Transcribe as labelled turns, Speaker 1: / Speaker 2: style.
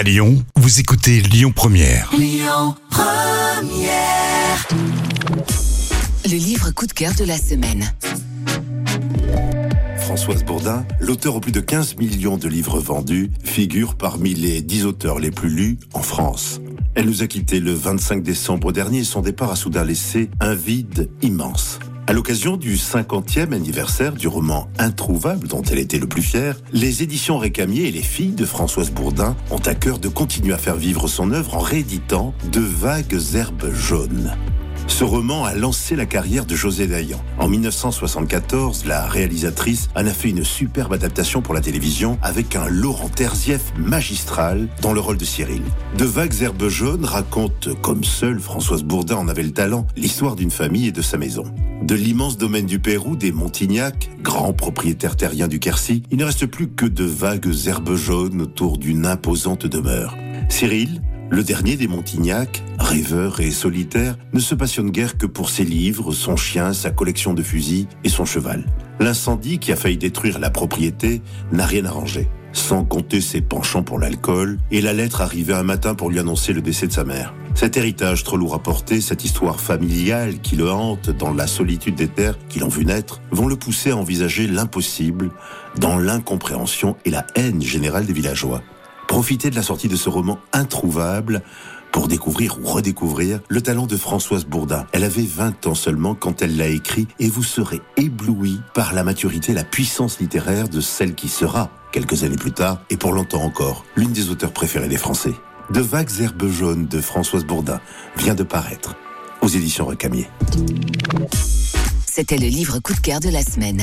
Speaker 1: À Lyon, vous écoutez Lyon Première.
Speaker 2: Le livre coup de cœur de la semaine.
Speaker 3: Françoise Bourdin, l'auteur aux plus de 15 millions de livres vendus, figure parmi les 10 auteurs les plus lus en France. Elle nous a quittés le 25 décembre dernier et son départ a soudain laissé un vide immense. À l'occasion du 50e anniversaire du roman Introuvable dont elle était le plus fière, les éditions Récamier et les filles de Françoise Bourdin ont à cœur de continuer à faire vivre son œuvre en rééditant De vagues herbes jaunes. Ce roman a lancé la carrière de José Dayan. En 1974, la réalisatrice en a fait une superbe adaptation pour la télévision avec un Laurent Terzieff magistral dans le rôle de Cyril. De vagues herbes jaunes raconte, comme seule Françoise Bourdin en avait le talent, l'histoire d'une famille et de sa maison. De l'immense domaine du Pérou, des Montignac, grands propriétaires terriens du Quercy, il ne reste plus que de vagues herbes jaunes autour d'une imposante demeure. Cyril, le dernier des Montignac, rêveur et solitaire, ne se passionne guère que pour ses livres, son chien, sa collection de fusils et son cheval. L'incendie qui a failli détruire la propriété n'a rien arrangé. Sans compter ses penchants pour l'alcool et la lettre arrivée un matin pour lui annoncer le décès de sa mère. Cet héritage trop lourd à porter, cette histoire familiale qui le hante dans la solitude des terres qui l'ont vu naître, vont le pousser à envisager l'impossible dans l'incompréhension et la haine générale des villageois. Profitez de la sortie de ce roman introuvable pour découvrir ou redécouvrir le talent de Françoise Bourdin. Elle avait 20 ans seulement quand elle l'a écrit et vous serez ébloui par la maturité, la puissance littéraire de celle qui sera, quelques années plus tard, et pour longtemps encore, l'une des auteurs préférées des Français. De vagues herbes jaunes de Françoise Bourdin vient de paraître aux éditions Recamier.
Speaker 2: C'était le livre coup de cœur de la semaine.